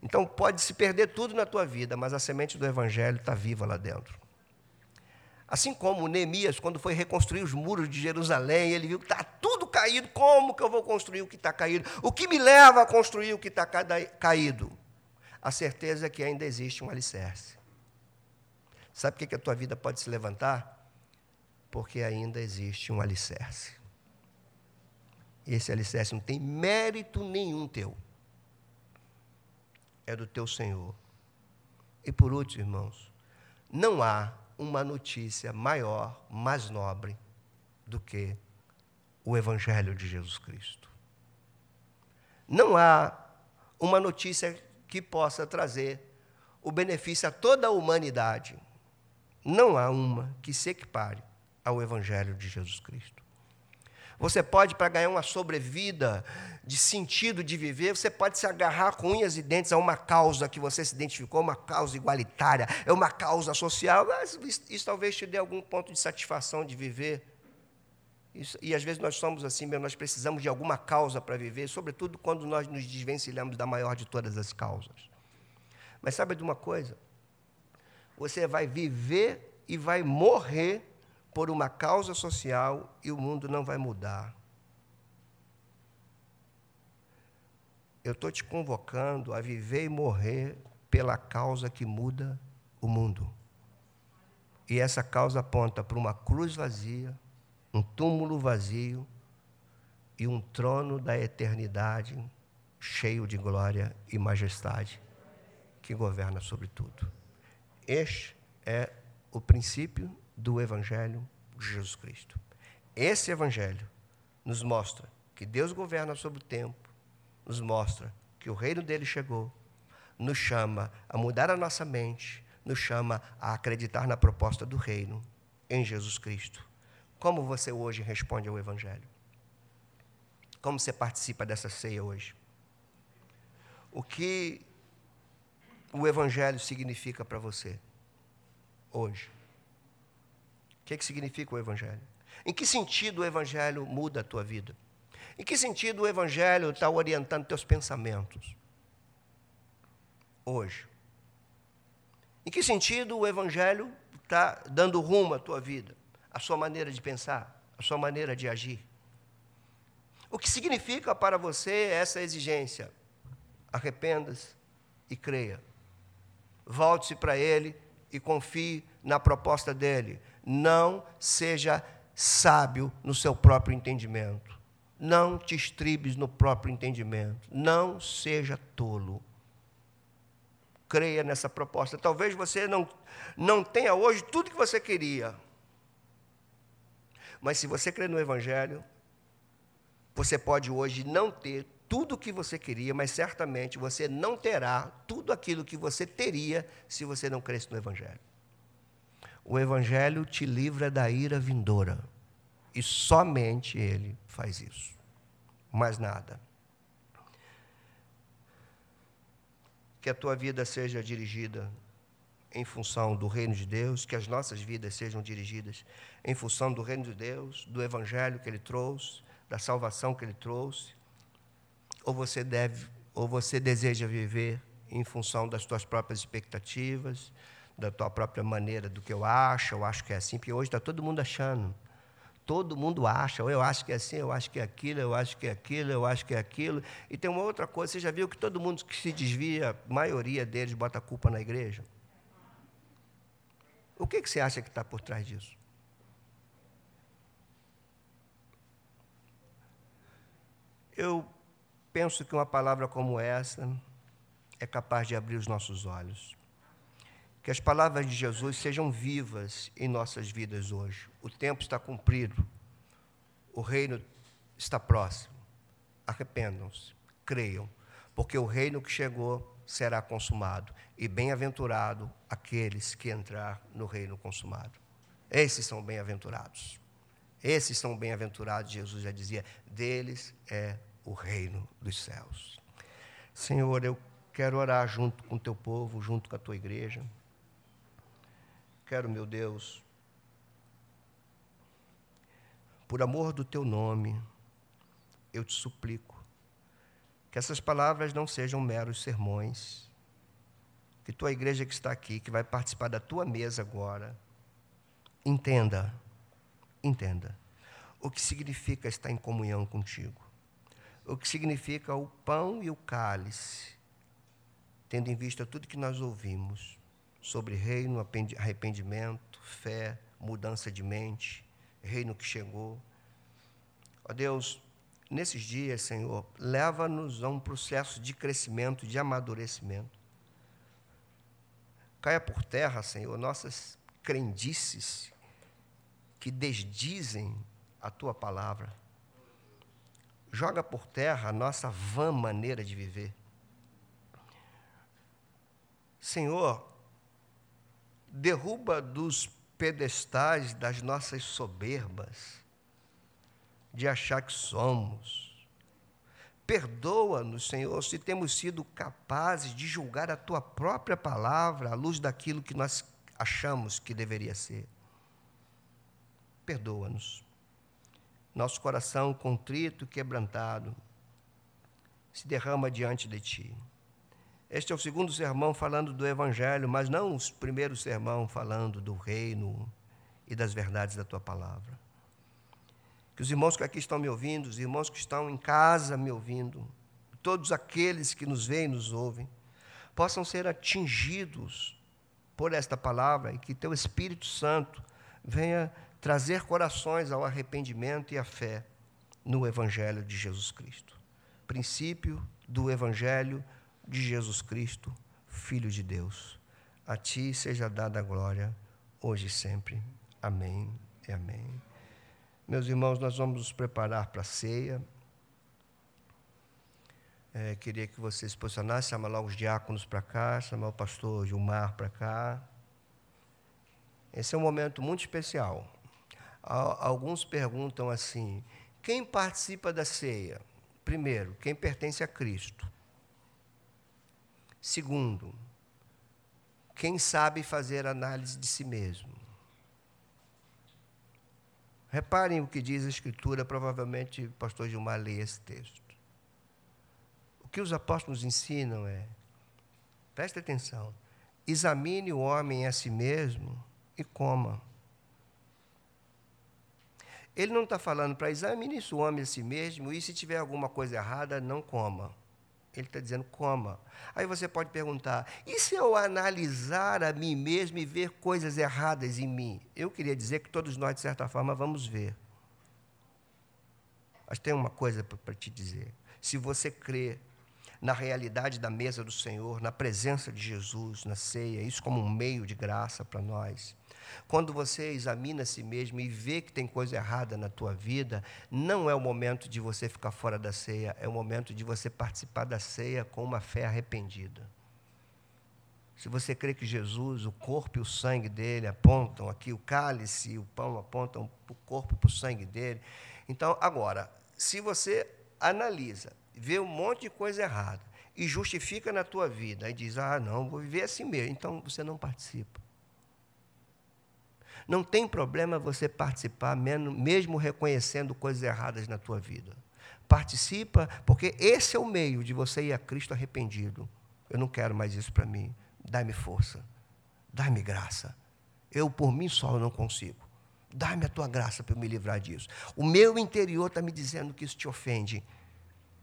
Então pode se perder tudo na tua vida, mas a semente do Evangelho está viva lá dentro. Assim como Neemias, quando foi reconstruir os muros de Jerusalém, ele viu que está tudo caído, como que eu vou construir o que está caído? O que me leva a construir o que está caído? A certeza é que ainda existe um alicerce. Sabe por que a tua vida pode se levantar? Porque ainda existe um alicerce esse alicerce não tem mérito nenhum teu. É do teu Senhor. E por último, irmãos, não há uma notícia maior, mais nobre do que o Evangelho de Jesus Cristo. Não há uma notícia que possa trazer o benefício a toda a humanidade. Não há uma que se equipare ao Evangelho de Jesus Cristo. Você pode, para ganhar uma sobrevida de sentido de viver, você pode se agarrar com unhas e dentes a uma causa que você se identificou, uma causa igualitária, é uma causa social, isso, isso talvez te dê algum ponto de satisfação de viver. Isso, e às vezes nós somos assim mesmo, nós precisamos de alguma causa para viver, sobretudo quando nós nos desvencilhamos da maior de todas as causas. Mas sabe de uma coisa? Você vai viver e vai morrer por uma causa social e o mundo não vai mudar. Eu estou te convocando a viver e morrer pela causa que muda o mundo. E essa causa aponta para uma cruz vazia, um túmulo vazio e um trono da eternidade cheio de glória e majestade que governa sobre tudo. Este é o princípio do Evangelho de Jesus Cristo. Esse Evangelho nos mostra que Deus governa sobre o tempo, nos mostra que o reino dele chegou, nos chama a mudar a nossa mente, nos chama a acreditar na proposta do reino em Jesus Cristo. Como você hoje responde ao Evangelho? Como você participa dessa ceia hoje? O que o Evangelho significa para você hoje? Que, que significa o Evangelho? Em que sentido o Evangelho muda a tua vida? Em que sentido o Evangelho está orientando teus pensamentos? Hoje. Em que sentido o Evangelho está dando rumo à tua vida, à sua maneira de pensar, à sua maneira de agir? O que significa para você essa exigência? Arrependa-se e creia. Volte-se para Ele e confie na proposta dele. Não seja sábio no seu próprio entendimento. Não te estribes no próprio entendimento. Não seja tolo. Creia nessa proposta. Talvez você não, não tenha hoje tudo que você queria. Mas se você crê no Evangelho, você pode hoje não ter tudo o que você queria, mas certamente você não terá tudo aquilo que você teria se você não cresce no Evangelho. O Evangelho te livra da ira vindoura. E somente Ele faz isso. Mais nada. Que a tua vida seja dirigida em função do reino de Deus, que as nossas vidas sejam dirigidas em função do reino de Deus, do evangelho que ele trouxe, da salvação que ele trouxe, ou você deve, ou você deseja viver em função das suas próprias expectativas, da tua própria maneira do que eu acho, eu acho que é assim, porque hoje está todo mundo achando. Todo mundo acha, eu acho que é assim, eu acho que é aquilo, eu acho que é aquilo, eu acho que é aquilo. E tem uma outra coisa, você já viu que todo mundo que se desvia, a maioria deles bota a culpa na igreja? O que, que você acha que está por trás disso? Eu penso que uma palavra como essa é capaz de abrir os nossos olhos. Que as palavras de Jesus sejam vivas em nossas vidas hoje. O tempo está cumprido. O reino está próximo. Arrependam-se, creiam, porque o reino que chegou será consumado. E bem-aventurado aqueles que entrar no reino consumado. Esses são bem-aventurados. Esses são bem-aventurados, Jesus já dizia, deles é o reino dos céus. Senhor, eu quero orar junto com o teu povo, junto com a tua igreja. Quero, meu Deus, por amor do teu nome, eu te suplico que essas palavras não sejam meros sermões, que tua igreja que está aqui, que vai participar da tua mesa agora, entenda, entenda o que significa estar em comunhão contigo, o que significa o pão e o cálice, tendo em vista tudo que nós ouvimos sobre reino, arrependimento, fé, mudança de mente, reino que chegou. Ó Deus, nesses dias, Senhor, leva-nos a um processo de crescimento, de amadurecimento. Caia por terra, Senhor, nossas crendices que desdizem a tua palavra. Joga por terra a nossa vã maneira de viver. Senhor, derruba dos pedestais das nossas soberbas, de achar que somos. Perdoa-nos, Senhor, se temos sido capazes de julgar a tua própria palavra à luz daquilo que nós achamos que deveria ser. Perdoa-nos. Nosso coração contrito, quebrantado, se derrama diante de ti. Este é o segundo sermão falando do Evangelho, mas não o primeiro sermão falando do reino e das verdades da tua palavra. Que os irmãos que aqui estão me ouvindo, os irmãos que estão em casa me ouvindo, todos aqueles que nos veem e nos ouvem, possam ser atingidos por esta palavra e que teu Espírito Santo venha trazer corações ao arrependimento e à fé no Evangelho de Jesus Cristo. Princípio do Evangelho de Jesus Cristo, Filho de Deus. A ti seja dada a glória, hoje e sempre. Amém e amém. Meus irmãos, nós vamos nos preparar para a ceia. É, queria que vocês se posicionassem, chamar logo os diáconos para cá, chamar o pastor Gilmar para cá. Esse é um momento muito especial. Alguns perguntam assim: quem participa da ceia? Primeiro, quem pertence a Cristo. Segundo, quem sabe fazer análise de si mesmo. Reparem o que diz a Escritura, provavelmente o pastor Gilmar lê esse texto. O que os apóstolos ensinam é, preste atenção, examine o homem a si mesmo e coma. Ele não está falando para examine o homem a si mesmo e se tiver alguma coisa errada, não coma. Ele está dizendo coma. Aí você pode perguntar: e se eu analisar a mim mesmo e ver coisas erradas em mim? Eu queria dizer que todos nós, de certa forma, vamos ver. Mas tem uma coisa para te dizer. Se você crê na realidade da mesa do Senhor, na presença de Jesus, na ceia, isso como um meio de graça para nós, quando você examina a si mesmo e vê que tem coisa errada na tua vida, não é o momento de você ficar fora da ceia, é o momento de você participar da ceia com uma fé arrependida. Se você crê que Jesus, o corpo e o sangue dele apontam aqui, o cálice e o pão apontam para o corpo e para o sangue dele. Então, agora, se você analisa, vê um monte de coisa errada e justifica na tua vida. Aí diz: ah, não, vou viver assim mesmo. Então você não participa. Não tem problema você participar, mesmo reconhecendo coisas erradas na tua vida. Participa, porque esse é o meio de você ir a Cristo arrependido. Eu não quero mais isso para mim. Dá-me força. Dá-me graça. Eu, por mim só, não consigo. Dá-me a tua graça para eu me livrar disso. O meu interior está me dizendo que isso te ofende.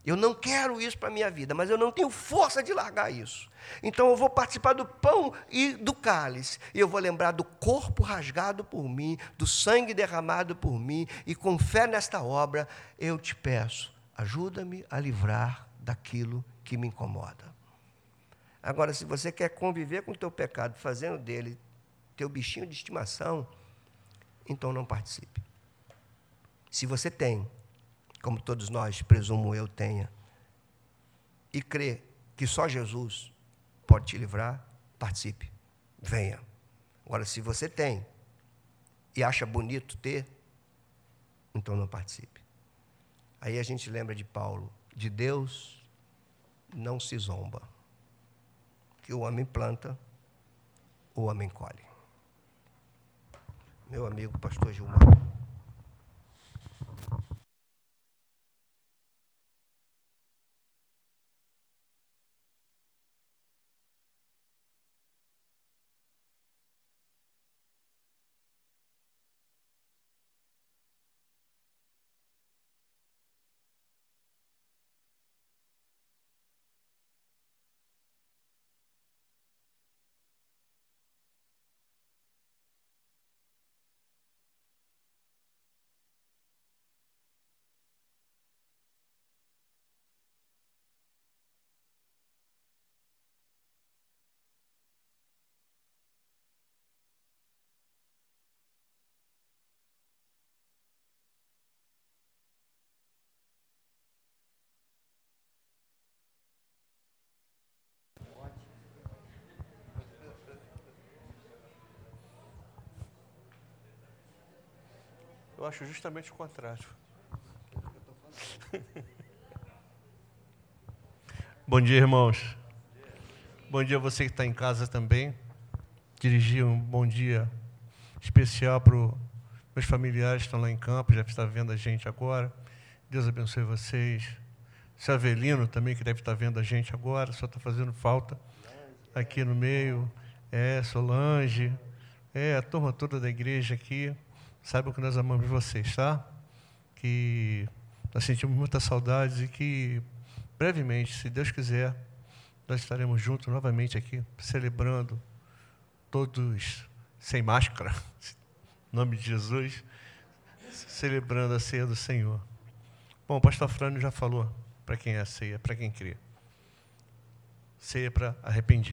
Eu não quero isso para a minha vida, mas eu não tenho força de largar isso. Então eu vou participar do pão e do cálice. E eu vou lembrar do corpo rasgado por mim, do sangue derramado por mim. E com fé nesta obra, eu te peço, ajuda-me a livrar daquilo que me incomoda. Agora, se você quer conviver com o teu pecado, fazendo dele teu bichinho de estimação, então não participe. Se você tem, como todos nós, presumo eu tenha, e crê que só Jesus pode te livrar, participe. Venha. Agora, se você tem e acha bonito ter, então não participe. Aí a gente lembra de Paulo: de Deus não se zomba que o homem planta, o homem colhe. Meu amigo pastor Gilmar. Eu acho justamente o contrário. Bom dia, irmãos. Bom dia a você que está em casa também. Dirigir um bom dia especial para os meus familiares que estão lá em campo, já está vendo a gente agora. Deus abençoe vocês. Seu Avelino também, que deve estar vendo a gente agora, só está fazendo falta aqui no meio. É, Solange. É, a turma toda da igreja aqui. Saibam que nós amamos vocês, tá? Que nós sentimos muitas saudades e que brevemente, se Deus quiser, nós estaremos juntos novamente aqui, celebrando todos sem máscara, em nome de Jesus, celebrando a ceia do Senhor. Bom, o pastor Frânio já falou para quem é a ceia, para quem crê. Ceia para arrependido.